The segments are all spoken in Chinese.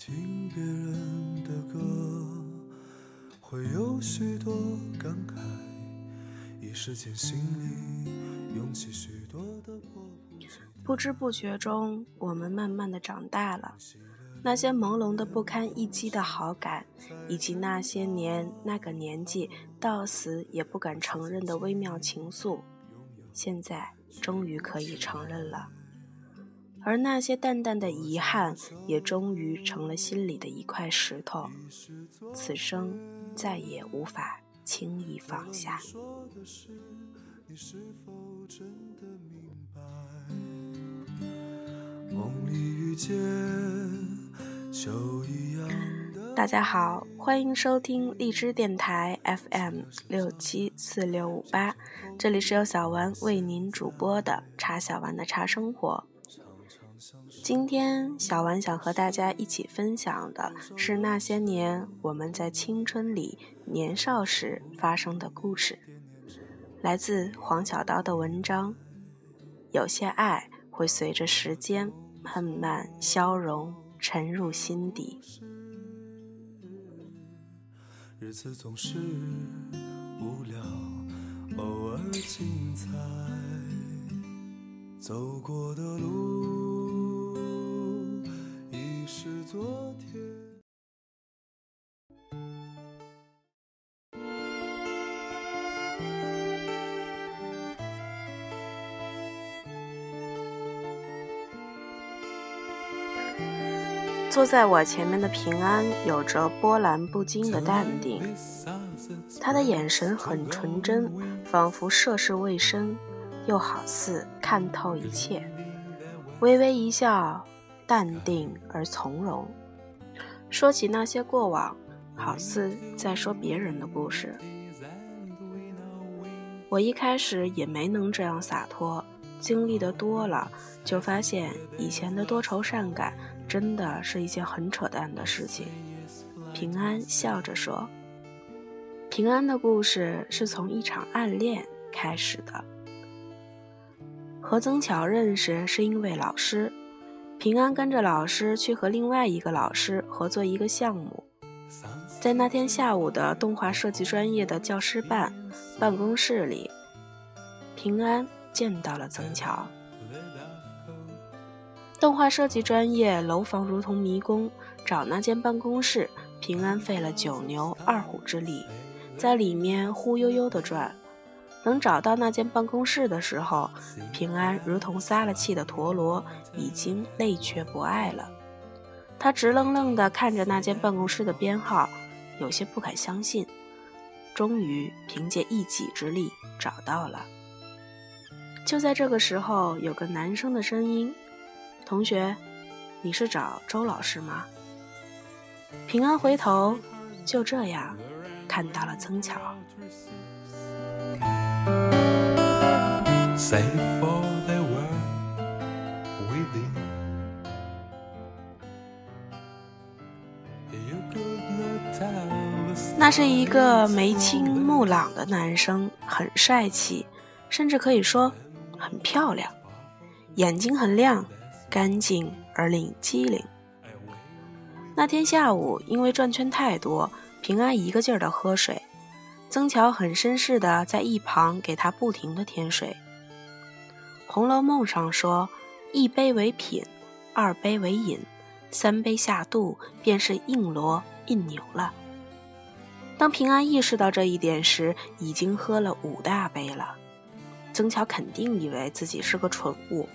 听别人的歌，会有许多感慨，一时间心里涌起许多的迫不及待。不知不觉中，我们慢慢的长大了。那些朦胧的不堪一击的好感，以及那些年那个年纪到死也不敢承认的微妙情愫，现在终于可以承认了。而那些淡淡的遗憾，也终于成了心里的一块石头，此生再也无法轻易放下。你是否真的明白？梦里遇见秋一样的大家好，欢迎收听荔枝电台 FM 六七四六五八，这里是由小丸为您主播的茶小丸的茶生活。今天小丸想和大家一起分享的是那些年我们在青春里年少时发生的故事，来自黄小刀的文章。有些爱会随着时间慢慢消融，沉入心底。日子总是无聊，偶尔精彩。走过的路昨天。坐在我前面的平安有着波澜不惊的淡定，他的眼神很纯真，仿佛涉世未深，又好似看透一切。微微一笑，淡定而从容。说起那些过往，好似在说别人的故事。我一开始也没能这样洒脱，经历的多了，就发现以前的多愁善感。真的是一件很扯淡的事情。平安笑着说：“平安的故事是从一场暗恋开始的。和曾巧认识是因为老师，平安跟着老师去和另外一个老师合作一个项目。在那天下午的动画设计专业的教师办办公室里，平安见到了曾巧。”动画设计专业楼房如同迷宫，找那间办公室，平安费了九牛二虎之力，在里面忽悠悠地转。能找到那间办公室的时候，平安如同撒了气的陀螺，已经累却不爱了。他直愣愣地看着那间办公室的编号，有些不敢相信。终于凭借一己之力找到了。就在这个时候，有个男生的声音。同学，你是找周老师吗？平安回头，就这样看到了曾巧。那是一个眉清目朗的男生，很帅气，甚至可以说很漂亮，眼睛很亮。干净而令机灵。那天下午，因为转圈太多，平安一个劲儿的喝水，曾乔很绅士的在一旁给他不停的添水。《红楼梦》上说：“一杯为品，二杯为饮，三杯下肚便是硬罗硬牛了。”当平安意识到这一点时，已经喝了五大杯了。曾巧肯定以为自己是个蠢物。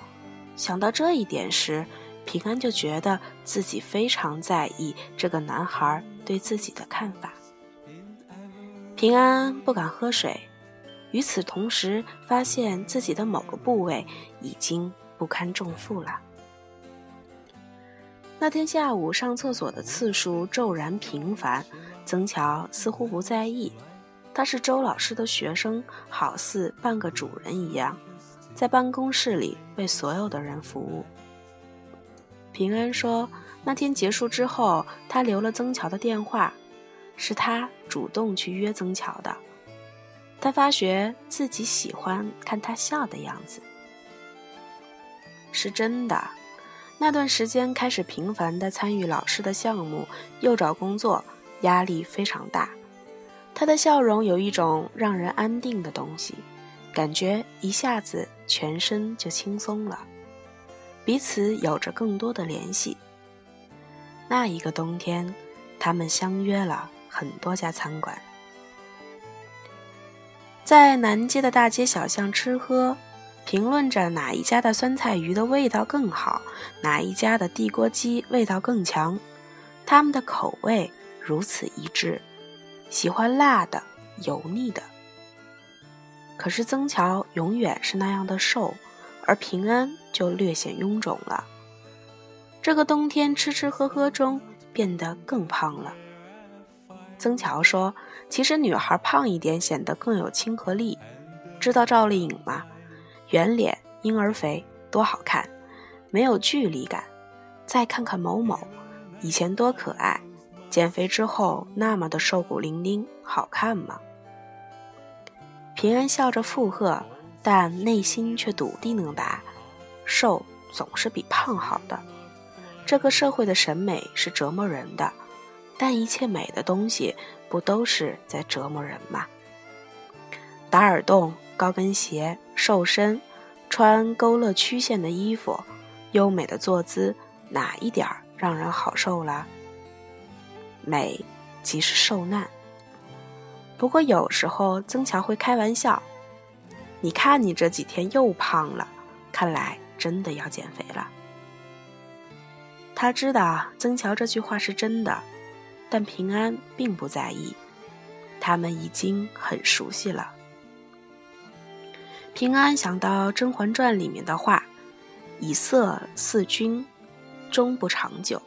想到这一点时，平安就觉得自己非常在意这个男孩对自己的看法。平安不敢喝水，与此同时，发现自己的某个部位已经不堪重负了。那天下午上厕所的次数骤然频繁，曾乔似乎不在意，他是周老师的学生，好似半个主人一样。在办公室里为所有的人服务。平安说，那天结束之后，他留了曾乔的电话，是他主动去约曾乔的。他发觉自己喜欢看他笑的样子，是真的。那段时间开始频繁地参与老师的项目，又找工作，压力非常大。他的笑容有一种让人安定的东西，感觉一下子全身就轻松了。彼此有着更多的联系。那一个冬天，他们相约了很多家餐馆，在南街的大街小巷吃喝，评论着哪一家的酸菜鱼的味道更好，哪一家的地锅鸡味道更强。他们的口味如此一致。喜欢辣的、油腻的。可是曾乔永远是那样的瘦，而平安就略显臃肿了。这个冬天吃吃喝喝中变得更胖了。曾乔说：“其实女孩胖一点显得更有亲和力。知道赵丽颖吗？圆脸、婴儿肥，多好看，没有距离感。再看看某某，以前多可爱。”减肥之后那么的瘦骨伶仃，好看吗？平安笑着附和，但内心却笃定能答：瘦总是比胖好的。这个社会的审美是折磨人的，但一切美的东西不都是在折磨人吗？打耳洞、高跟鞋、瘦身、穿勾勒曲线的衣服、优美的坐姿，哪一点儿让人好受了？美，即是受难。不过有时候曾乔会开玩笑：“你看你这几天又胖了，看来真的要减肥了。”他知道曾乔这句话是真的，但平安并不在意，他们已经很熟悉了。平安想到《甄嬛传》里面的话：“以色侍君，终不长久。”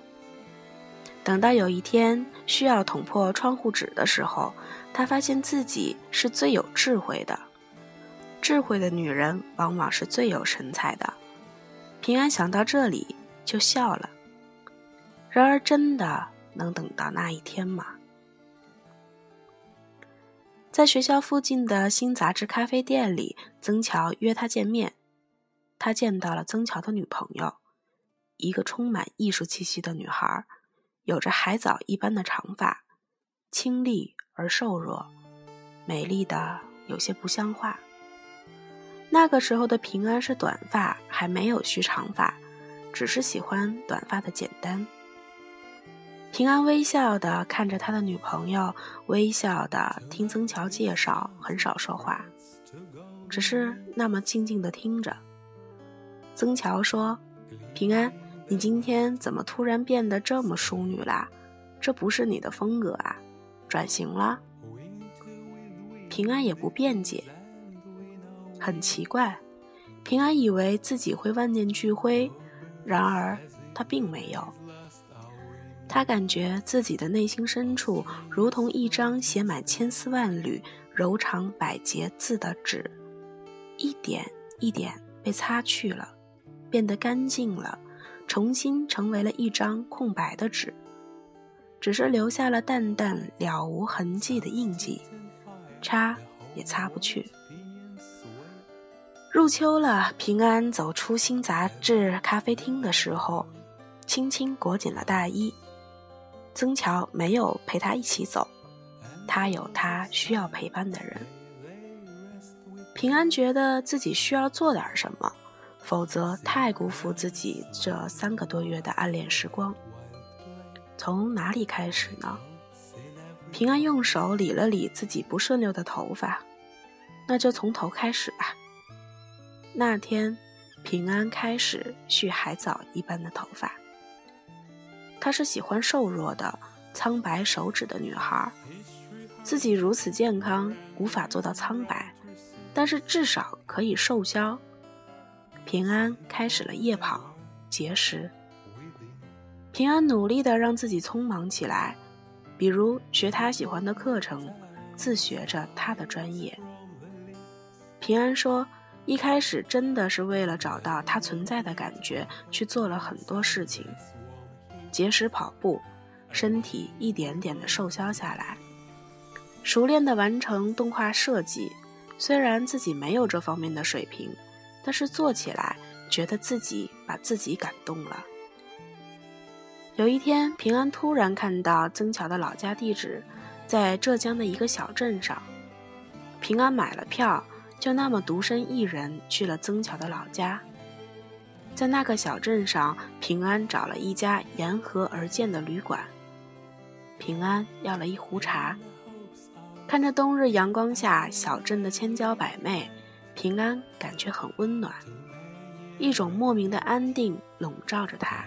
等到有一天需要捅破窗户纸的时候，他发现自己是最有智慧的。智慧的女人往往是最有神采的。平安想到这里就笑了。然而，真的能等到那一天吗？在学校附近的新杂志咖啡店里，曾乔约他见面。他见到了曾乔的女朋友，一个充满艺术气息的女孩。有着海藻一般的长发，清丽而瘦弱，美丽的有些不像话。那个时候的平安是短发，还没有蓄长发，只是喜欢短发的简单。平安微笑的看着他的女朋友，微笑的听曾乔介绍，很少说话，只是那么静静的听着。曾乔说：“平安。”你今天怎么突然变得这么淑女啦？这不是你的风格啊，转型了。平安也不辩解，很奇怪。平安以为自己会万念俱灰，然而他并没有。他感觉自己的内心深处如同一张写满千丝万缕、柔长百结字的纸，一点一点被擦去了，变得干净了。重新成为了一张空白的纸，只是留下了淡淡了无痕迹的印记，擦也擦不去。入秋了，平安走出新杂志咖啡厅的时候，轻轻裹紧了大衣。曾乔没有陪他一起走，他有他需要陪伴的人。平安觉得自己需要做点什么。否则太辜负自己这三个多月的暗恋时光。从哪里开始呢？平安用手理了理自己不顺溜的头发，那就从头开始吧。那天，平安开始蓄海藻一般的头发。她是喜欢瘦弱的、苍白手指的女孩。自己如此健康，无法做到苍白，但是至少可以瘦削。平安开始了夜跑、节食。平安努力的让自己匆忙起来，比如学他喜欢的课程，自学着他的专业。平安说，一开始真的是为了找到他存在的感觉，去做了很多事情，节食跑步，身体一点点的瘦削下来，熟练的完成动画设计。虽然自己没有这方面的水平。但是做起来，觉得自己把自己感动了。有一天，平安突然看到曾乔的老家地址在浙江的一个小镇上。平安买了票，就那么独身一人去了曾乔的老家。在那个小镇上，平安找了一家沿河而建的旅馆。平安要了一壶茶，看着冬日阳光下小镇的千娇百媚，平安感觉很温暖，一种莫名的安定笼罩着他。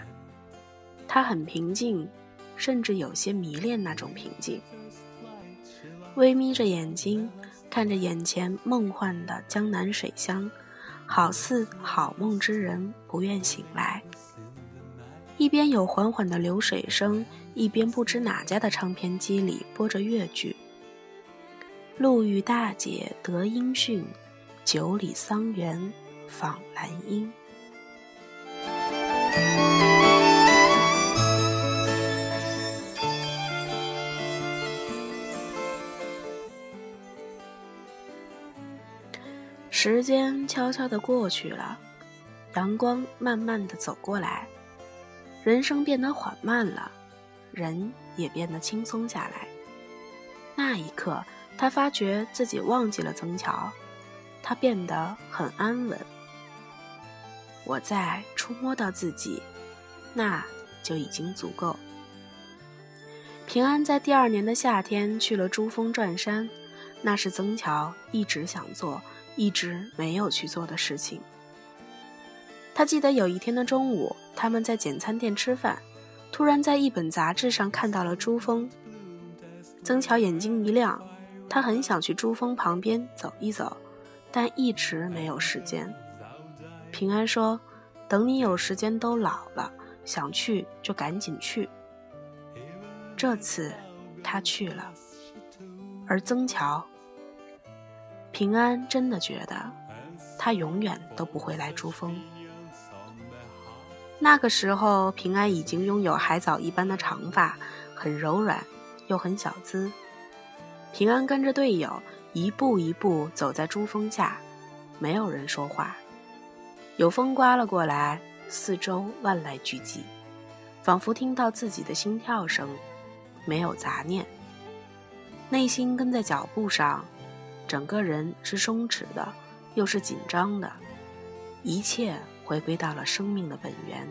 他很平静，甚至有些迷恋那种平静。微眯着眼睛，看着眼前梦幻的江南水乡，好似好梦之人不愿醒来。一边有缓缓的流水声，一边不知哪家的唱片机里播着越剧。路遇大姐得音讯，九里桑园访兰英。时间悄悄地过去了，阳光慢慢地走过来，人生变得缓慢了，人也变得轻松下来。那一刻，他发觉自己忘记了曾乔，他变得很安稳。我在触摸到自己，那就已经足够。平安在第二年的夏天去了珠峰转山，那是曾乔一直想做。一直没有去做的事情。他记得有一天的中午，他们在简餐店吃饭，突然在一本杂志上看到了珠峰。曾乔眼睛一亮，他很想去珠峰旁边走一走，但一直没有时间。平安说：“等你有时间都老了，想去就赶紧去。”这次他去了，而曾乔。平安真的觉得，他永远都不会来珠峰。那个时候，平安已经拥有海藻一般的长发，很柔软，又很小资。平安跟着队友一步一步走在珠峰下，没有人说话。有风刮了过来，四周万籁俱寂，仿佛听到自己的心跳声，没有杂念。内心跟在脚步上。整个人是松弛的，又是紧张的，一切回归到了生命的本源。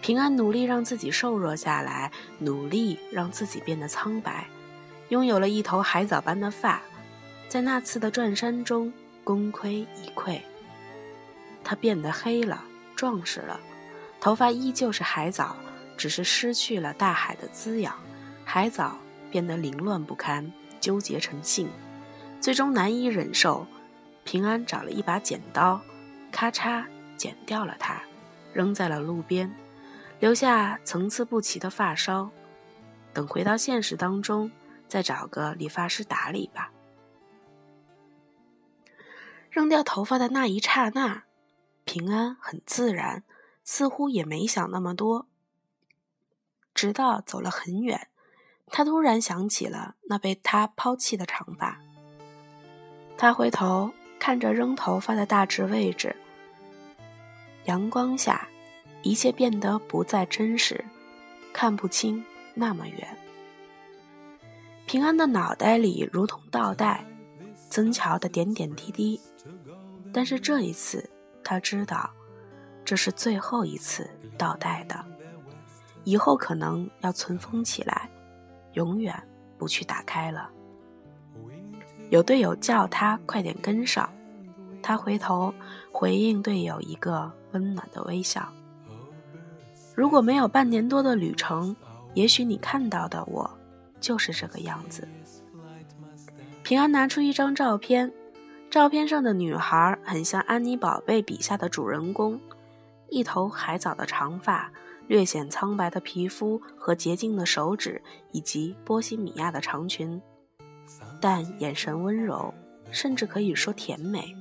平安努力让自己瘦弱下来，努力让自己变得苍白，拥有了一头海藻般的发，在那次的转山中功亏一篑。他变得黑了，壮实了，头发依旧是海藻，只是失去了大海的滋养，海藻变得凌乱不堪。纠结成性，最终难以忍受。平安找了一把剪刀，咔嚓剪掉了它，扔在了路边，留下层次不齐的发梢。等回到现实当中，再找个理发师打理吧。扔掉头发的那一刹那，平安很自然，似乎也没想那么多。直到走了很远。他突然想起了那被他抛弃的长发。他回头看着扔头发的大致位置。阳光下，一切变得不再真实，看不清那么远。平安的脑袋里如同倒带，曾乔的点点滴滴。但是这一次，他知道，这是最后一次倒带的，以后可能要存封起来。永远不去打开了。有队友叫他快点跟上，他回头回应队友一个温暖的微笑。如果没有半年多的旅程，也许你看到的我就是这个样子。平安拿出一张照片，照片上的女孩很像安妮宝贝笔下的主人公，一头海藻的长发。略显苍白的皮肤和洁净的手指，以及波西米亚的长裙，但眼神温柔，甚至可以说甜美，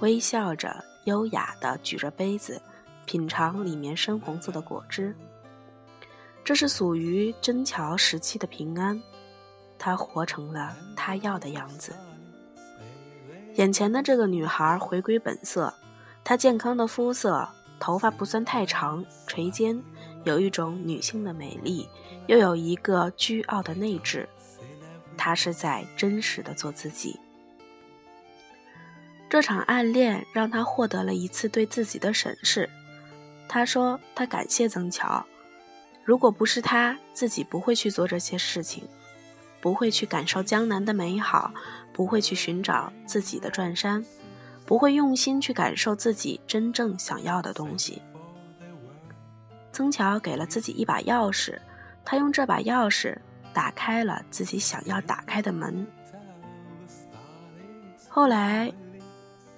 微笑着，优雅地举着杯子，品尝里面深红色的果汁。这是属于真桥时期的平安，他活成了他要的样子。眼前的这个女孩回归本色，她健康的肤色。头发不算太长，垂肩，有一种女性的美丽，又有一个倨傲的内质。她是在真实的做自己。这场暗恋让他获得了一次对自己的审视。他说：“他感谢曾乔，如果不是他，自己不会去做这些事情，不会去感受江南的美好，不会去寻找自己的转山，不会用心去感受自己真正想要的东西。”曾乔给了自己一把钥匙，他用这把钥匙打开了自己想要打开的门。后来。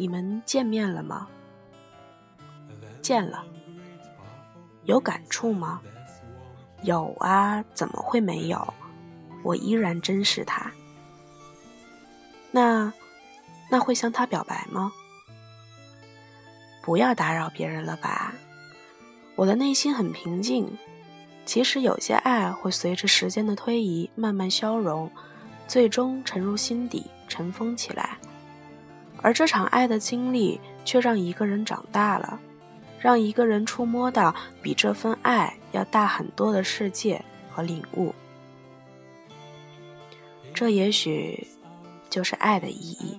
你们见面了吗？见了，有感触吗？有啊，怎么会没有？我依然珍视他。那，那会向他表白吗？不要打扰别人了吧。我的内心很平静。其实有些爱会随着时间的推移慢慢消融，最终沉入心底，尘封起来。而这场爱的经历，却让一个人长大了，让一个人触摸到比这份爱要大很多的世界和领悟。这也许就是爱的意义。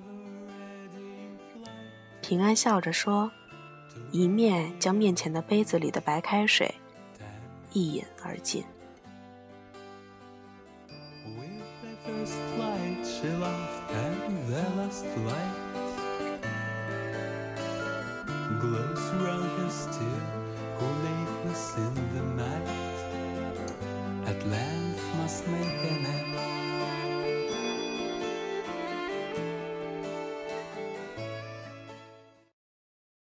平安笑着说，一面将面前的杯子里的白开水一饮而尽。